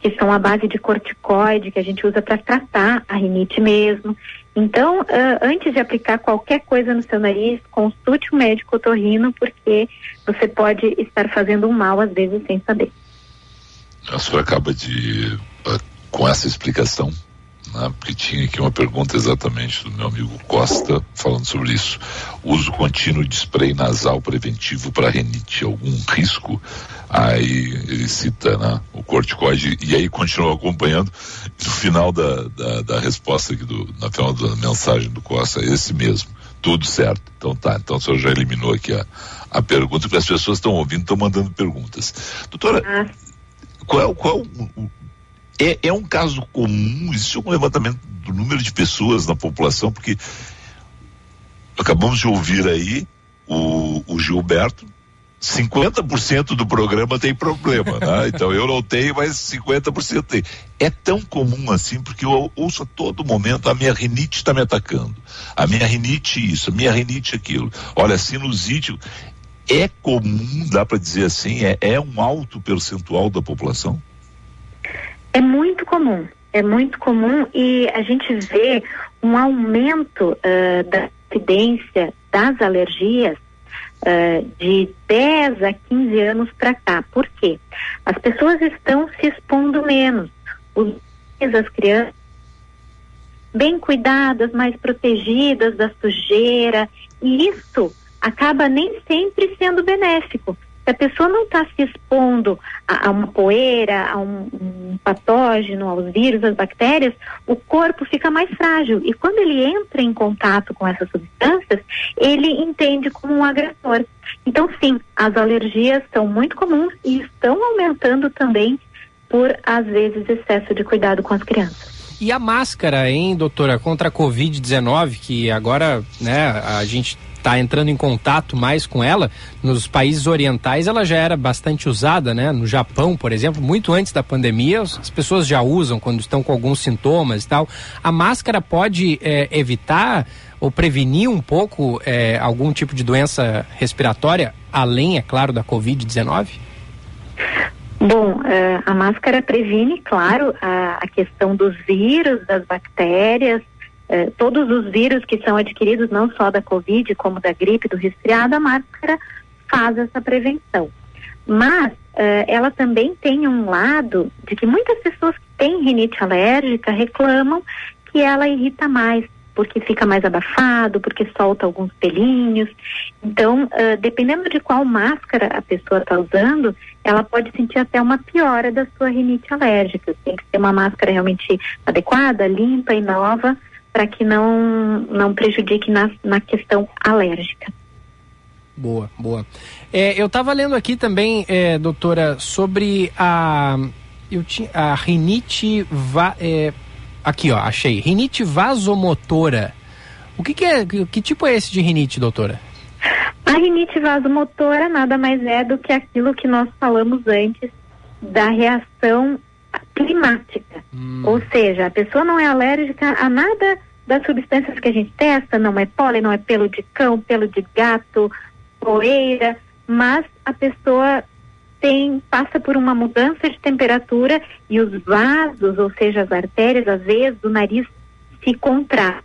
que são a base de corticoide, que a gente usa para tratar a rinite mesmo. Então, uh, antes de aplicar qualquer coisa no seu nariz, consulte o um médico otorrino, porque você pode estar fazendo um mal, às vezes, sem saber a senhora acaba de, uh, com essa explicação, né, porque tinha aqui uma pergunta exatamente do meu amigo Costa falando sobre isso. Uso contínuo de spray nasal preventivo para renite, algum risco? Aí ele cita né, o corticoide e aí continua acompanhando. No final da, da, da resposta aqui, do, na final da mensagem do Costa, é esse mesmo. Tudo certo. Então tá, então o senhor já eliminou aqui a, a pergunta, porque as pessoas estão ouvindo, estão mandando perguntas. Doutora, ah qual, qual é, é um caso comum, existe um levantamento do número de pessoas na população, porque acabamos de ouvir aí o, o Gilberto, 50% do programa tem problema, né? [LAUGHS] Então eu não tenho, mas 50% tem. É tão comum assim, porque eu ouço a todo momento, a minha rinite está me atacando. A minha rinite isso, a minha rinite aquilo. Olha, sinusite, é comum, dá para dizer assim, é, é um alto percentual da população? É muito comum, é muito comum e a gente vê um aumento uh, da incidência das alergias uh, de 10 a 15 anos para cá. Por quê? As pessoas estão se expondo menos. Os, as crianças bem cuidadas, mais protegidas da sujeira, e isso acaba nem sempre sendo benéfico. Se a pessoa não está se expondo a, a, uma poeira, a um, um, patógeno, aos vírus, às bactérias, o corpo fica mais frágil. E quando ele entra em contato com essas substâncias, ele entende como um agressor. Então, sim, as alergias são muito comuns e estão aumentando também por, às vezes, excesso de cuidado com as crianças. E a máscara, hein, doutora, contra a Covid-19, que agora, né, a gente está entrando em contato mais com ela, nos países orientais ela já era bastante usada, né? No Japão, por exemplo, muito antes da pandemia, as pessoas já usam quando estão com alguns sintomas e tal. A máscara pode é, evitar ou prevenir um pouco é, algum tipo de doença respiratória além, é claro, da Covid-19? Bom, uh, a máscara previne, claro, a, a, questão dos vírus, das bactérias, uh, todos os vírus que são adquiridos, não só da Covid, como da gripe, do resfriado, a máscara faz essa prevenção. Mas uh, ela também tem um lado de que muitas pessoas que têm rinite alérgica reclamam que ela irrita mais, porque fica mais abafado, porque solta alguns pelinhos. Então, uh, dependendo de qual máscara a pessoa está usando, ela pode sentir até uma piora da sua rinite alérgica. Tem que ser uma máscara realmente adequada, limpa e nova, para que não, não prejudique na, na questão alérgica. Boa, boa. É, eu estava lendo aqui também, é, doutora, sobre a, eu tinha, a rinite. Va, é, aqui, ó, achei. Rinite vasomotora. O que, que é? Que tipo é esse de rinite, doutora? A rinite vasomotora nada mais é do que aquilo que nós falamos antes da reação climática. Hum. Ou seja, a pessoa não é alérgica a nada das substâncias que a gente testa, não é pólen, não é pelo de cão, pelo de gato, poeira, mas a pessoa tem passa por uma mudança de temperatura e os vasos, ou seja, as artérias, as veias do nariz se contraem.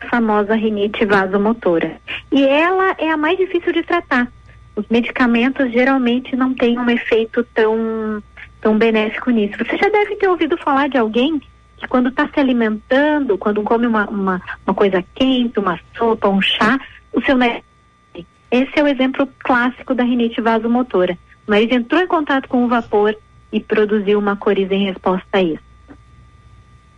A famosa rinite vasomotora. E ela é a mais difícil de tratar. Os medicamentos geralmente não têm um efeito tão, tão benéfico nisso. Você já deve ter ouvido falar de alguém que quando está se alimentando, quando come uma, uma, uma coisa quente, uma sopa, um chá, o seu nariz esse é o exemplo clássico da rinite vasomotora. O nariz entrou em contato com o vapor e produziu uma coriza em resposta a isso.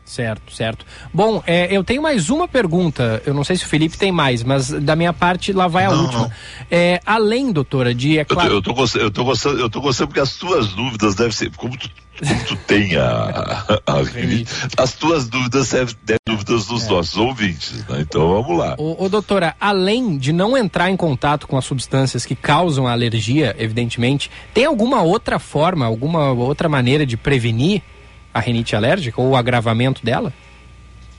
Certo, certo. Bom, é, eu tenho mais uma pergunta. Eu não sei se o Felipe tem mais, mas da minha parte lá vai a não, última. É, além, doutora, de. É claro... eu, tô, eu, tô gostando, eu, tô gostando, eu tô gostando porque as tuas dúvidas devem ser. Como tu, como tu tem a, a, a as tuas dúvidas devem ser dúvidas dos é. nossos ouvintes. Né? Então vamos lá. Ô, ô, doutora, além de não entrar em contato com as substâncias que causam a alergia, evidentemente, tem alguma outra forma, alguma outra maneira de prevenir a rinite alérgica ou o agravamento dela?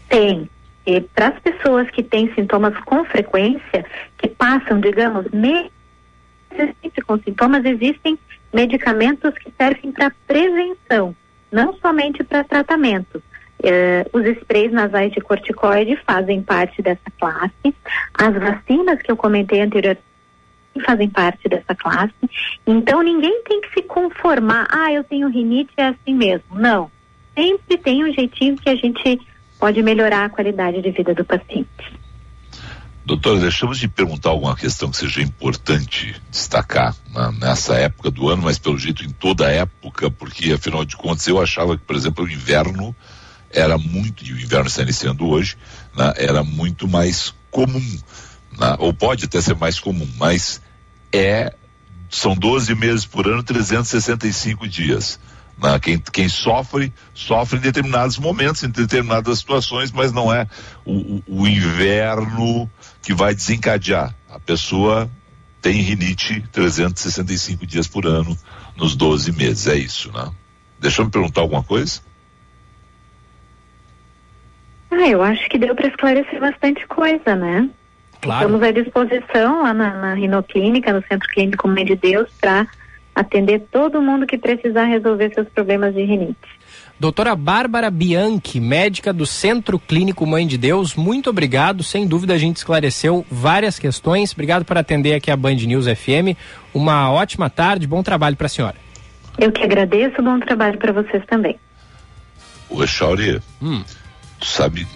Tem. E para as pessoas que têm sintomas com frequência, que passam, digamos, meses com sintomas, existem medicamentos que servem para prevenção, não somente para tratamento. Uh, os sprays nasais de corticoide fazem parte dessa classe. As vacinas que eu comentei anteriormente fazem parte dessa classe. Então ninguém tem que se conformar, ah, eu tenho rinite, é assim mesmo. Não sempre tem um jeitinho que a gente pode melhorar a qualidade de vida do paciente. Doutora, deixamos de perguntar alguma questão que seja importante destacar nessa época do ano, mas pelo jeito em toda época, porque afinal de contas eu achava que, por exemplo, o inverno era muito, e o inverno está iniciando hoje, né, era muito mais comum, né, ou pode até ser mais comum, mas é, são 12 meses por ano, 365 dias. Né? Quem, quem sofre, sofre em determinados momentos, em determinadas situações, mas não é o, o inverno que vai desencadear. A pessoa tem rinite 365 dias por ano nos 12 meses, é isso, né? Deixa eu me perguntar alguma coisa? Ah, eu acho que deu para esclarecer bastante coisa, né? Claro. Estamos à disposição lá na, na Rinoclínica, no Centro Clínico Mãe de Deus, para atender todo mundo que precisar resolver seus problemas de rinite. Doutora Bárbara Bianchi, médica do Centro Clínico Mãe de Deus, muito obrigado. Sem dúvida a gente esclareceu várias questões. Obrigado por atender aqui a Band News FM. Uma ótima tarde, bom trabalho para a senhora. Eu que agradeço, bom trabalho para vocês também. O Chauri, hum. tu sabe,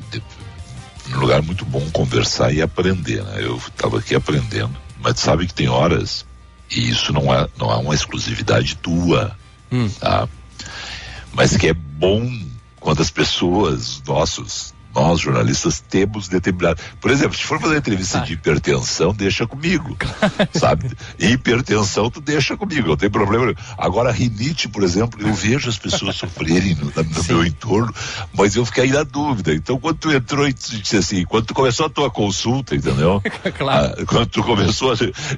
um lugar muito bom conversar e aprender, né? Eu estava aqui aprendendo, mas tu sabe que tem horas e isso não é, não é uma exclusividade tua, hum. tá? Mas que é bom quando as pessoas, nossos nós jornalistas temos determinado. Por exemplo, se for fazer entrevista de hipertensão, deixa comigo, sabe? Hipertensão, tu deixa comigo, não tem problema. Agora, rinite, por exemplo, eu vejo as pessoas sofrerem no, no meu entorno, mas eu fiquei na dúvida. Então, quando tu entrou e disse assim, quando tu começou a tua consulta, entendeu? [LAUGHS] claro. Ah, quando tu começou,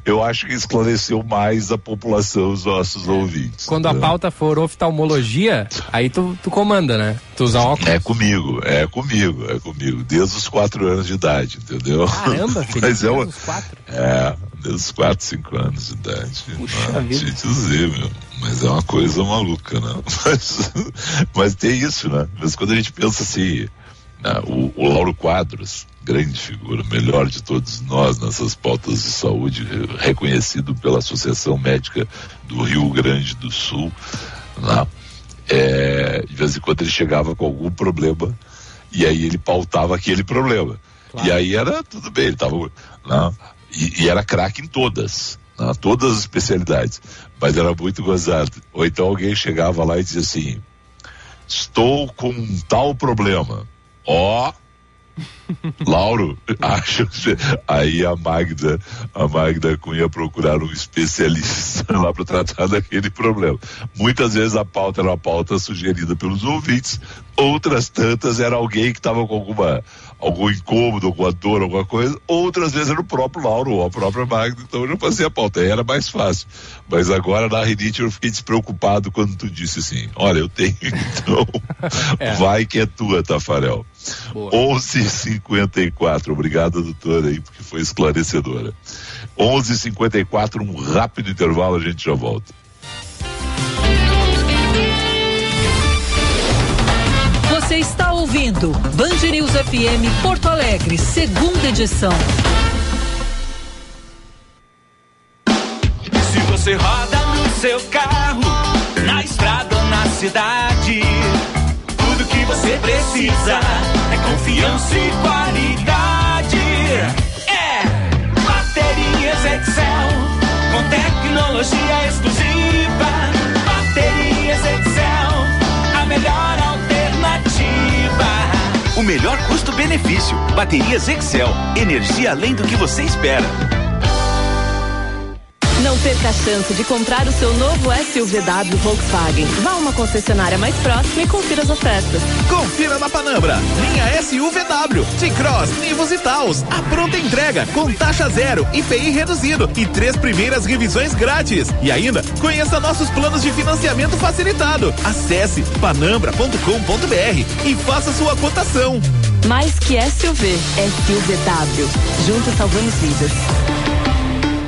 eu acho que esclareceu mais a população, os nossos ouvintes. Quando entendeu? a pauta for oftalmologia, aí tu, tu comanda, né? Tu usa óculos. É comigo, é comigo, é comigo, desde os quatro anos de idade, entendeu? Caramba, [LAUGHS] filho, Mas é, uma, é desde os 4, 5 anos de idade. Puxa ah, vida. te dizer, meu. Mas é uma coisa maluca, né? [LAUGHS] Mas, mas tem isso, né? Mas quando a gente pensa assim, né? o, o Lauro Quadros, grande figura, melhor de todos nós nessas pautas de saúde, re- reconhecido pela Associação Médica do Rio Grande do Sul, né? É, de vez em quando ele chegava com algum problema e aí ele pautava aquele problema. E aí era tudo bem, ele tava. Né? E, e era craque em todas, né? todas as especialidades. Mas era muito gozado. Ou então alguém chegava lá e dizia assim: Estou com um tal problema. Ó. [LAUGHS] Lauro, [LAUGHS] acho que aí a Magda, a Magda Cunha procurar um especialista [LAUGHS] lá para tratar daquele problema. Muitas vezes a pauta era uma pauta sugerida pelos ouvintes, outras tantas era alguém que estava com alguma algum incômodo, alguma dor, alguma coisa, outras vezes era o próprio Lauro ou a própria Magda, então eu não fazia pauta, aí era mais fácil. Mas agora na rinite eu fiquei despreocupado quando tu disse assim, olha, eu tenho [LAUGHS] então, vai que é tua, Tafarel. 11:54. Obrigado, doutora, aí, porque foi esclarecedora. 11:54, um rápido intervalo, a gente já volta. Ouvindo Band News FM Porto Alegre, segunda edição. Se você roda no seu carro, na estrada ou na cidade, tudo que você precisa é confiança e qualidade. É Baterias Excel, com tecnologia exclusiva. Baterias Excel, a melhor. O melhor custo-benefício. Baterias Excel. Energia além do que você espera. Não perca a chance de comprar o seu novo SUVW Volkswagen. Vá a uma concessionária mais próxima e confira as ofertas. Confira na Panambra. Linha SUVW, T-Cross, Nivus e Taos. A pronta entrega com taxa zero, IPI reduzido e três primeiras revisões grátis. E ainda, conheça nossos planos de financiamento facilitado. Acesse panambra.com.br e faça sua cotação. Mais que SUV, SUVW. Juntos salvamos vidas.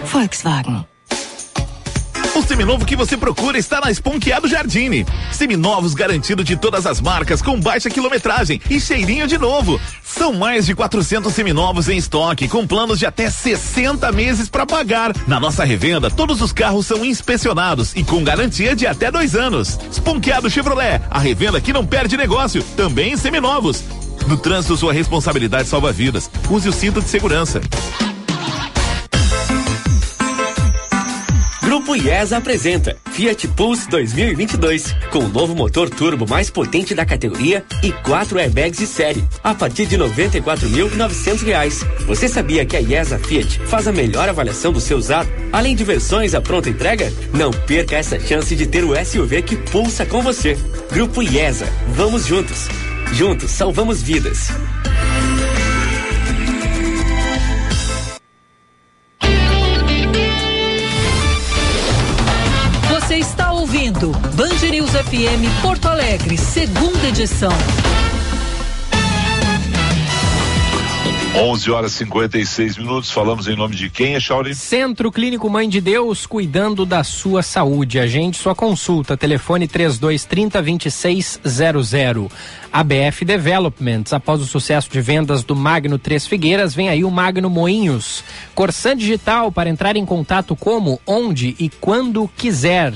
Volkswagen. O seminovo que você procura está na Esponqueado Jardine. Seminovos garantido de todas as marcas com baixa quilometragem e cheirinho de novo. São mais de 400 seminovos em estoque com planos de até 60 meses para pagar. Na nossa revenda, todos os carros são inspecionados e com garantia de até dois anos. Esponqueado Chevrolet, a revenda que não perde negócio, também em seminovos. No trânsito, sua responsabilidade salva vidas. Use o cinto de segurança. Grupo IESA apresenta Fiat Pulse 2022, com o novo motor turbo mais potente da categoria e quatro airbags de série, a partir de 94.900 reais. Você sabia que a IESA Fiat faz a melhor avaliação do seu usado, além de versões à pronta entrega? Não perca essa chance de ter o SUV que pulsa com você. Grupo IESA, vamos juntos. Juntos salvamos vidas. Ouvindo Band News FM Porto Alegre, segunda edição. 11 horas e 56 minutos. Falamos em nome de quem, Chauri? Centro Clínico Mãe de Deus, cuidando da sua saúde. Agende sua consulta. Telefone 3230 2600. ABF Developments. Após o sucesso de vendas do Magno Três Figueiras, vem aí o Magno Moinhos. Corsan Digital para entrar em contato como, onde e quando quiser.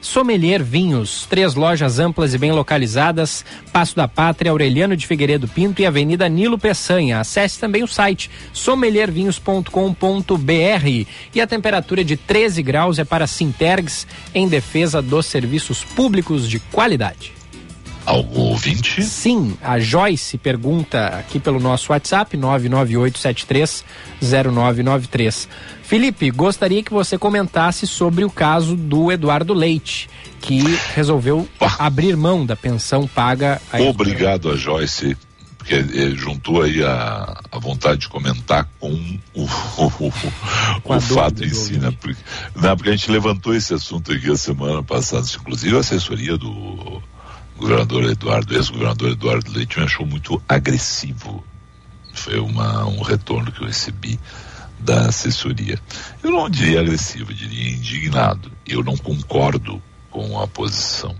Sommelier Vinhos, três lojas amplas e bem localizadas, Passo da Pátria, Aureliano de Figueiredo Pinto e Avenida Nilo Peçanha. Acesse também o site sommeliervinhos.com.br e a temperatura de 13 graus é para Sintergs em defesa dos serviços públicos de qualidade. Algum ouvinte? Sim, a Joyce pergunta aqui pelo nosso WhatsApp 998730993. Felipe, gostaria que você comentasse sobre o caso do Eduardo Leite, que resolveu abrir mão da pensão paga a Obrigado a Joyce, porque juntou aí a, a vontade de comentar com o, [LAUGHS] o, Com o fato em si, né? Porque, não, porque a gente levantou esse assunto aqui a semana passada, inclusive a assessoria do governador Eduardo, ex-governador Eduardo Leite, me achou muito agressivo. Foi uma, um retorno que eu recebi da assessoria. Eu não diria agressivo, eu diria indignado. Eu não concordo com a posição.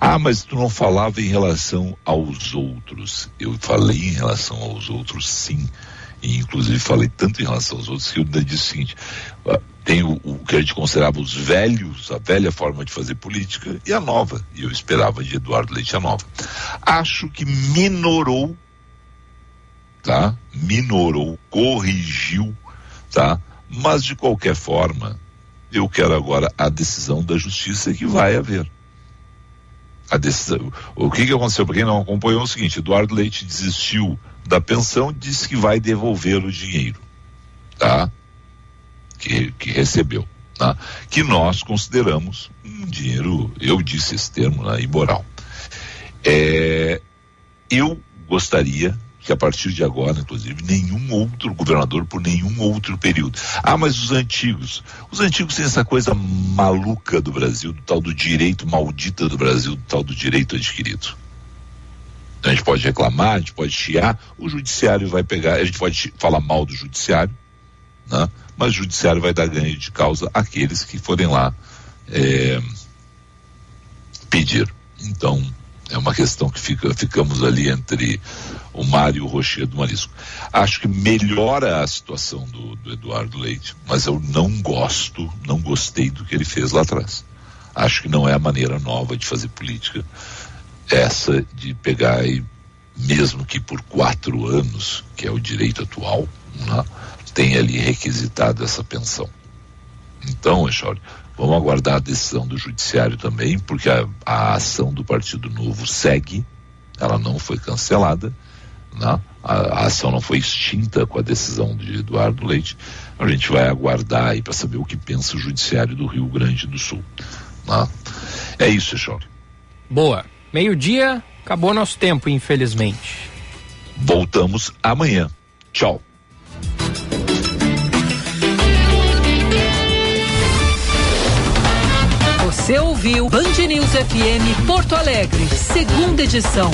Ah, mas tu não falava em relação aos outros. Eu falei em relação aos outros, sim. E inclusive falei tanto em relação aos outros que eu disse o seguinte: ah, tem o, o, que a gente considerava os velhos, a velha forma de fazer política e a nova. E eu esperava de Eduardo Leite a nova. Acho que minorou, tá? Minorou, corrigiu, tá? Mas de qualquer forma, eu quero agora a decisão da justiça que vai haver. A decisão, o que, que aconteceu? Para quem não acompanhou, é o seguinte: Eduardo Leite desistiu da pensão, disse que vai devolver o dinheiro, tá? Que, que recebeu, tá? Que nós consideramos um dinheiro, eu disse esse termo, né, imoral. É, eu gostaria que a partir de agora, inclusive, nenhum outro governador por nenhum outro período. Ah, mas os antigos. Os antigos têm essa coisa maluca do Brasil, do tal do direito maldita do Brasil, do tal do direito adquirido. Então a gente pode reclamar, a gente pode chiar, o judiciário vai pegar, a gente pode falar mal do judiciário, né? mas o judiciário vai dar ganho de causa àqueles que forem lá é, pedir. Então, é uma questão que fica, ficamos ali entre o mar e o rochedo do marisco. Acho que melhora a situação do, do, Eduardo Leite, mas eu não gosto, não gostei do que ele fez lá atrás. Acho que não é a maneira nova de fazer política, essa de pegar e, mesmo que por quatro anos, que é o direito atual, né, tem ali requisitado essa pensão. Então, Echauri, Vamos aguardar a decisão do judiciário também, porque a, a ação do Partido Novo segue, ela não foi cancelada, né? a, a, ação não foi extinta com a decisão de Eduardo Leite. A gente vai aguardar aí para saber o que pensa o judiciário do Rio Grande do Sul. Né? É isso, Echori. Boa. Meio-dia, acabou nosso tempo, infelizmente. Voltamos amanhã. Tchau. Você ouviu Band News FM Porto Alegre, segunda edição.